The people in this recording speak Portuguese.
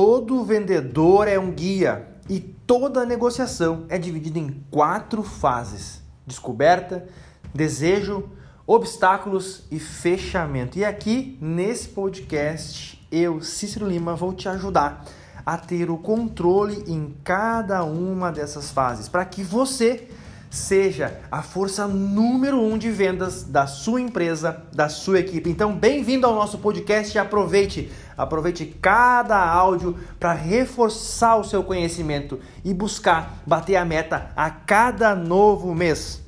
todo vendedor é um guia e toda negociação é dividida em quatro fases: descoberta, desejo, obstáculos e fechamento. E aqui nesse podcast, eu, Cícero Lima, vou te ajudar a ter o controle em cada uma dessas fases para que você seja a força número um de vendas da sua empresa, da sua equipe. Então, bem-vindo ao nosso podcast e aproveite, aproveite cada áudio para reforçar o seu conhecimento e buscar bater a meta a cada novo mês.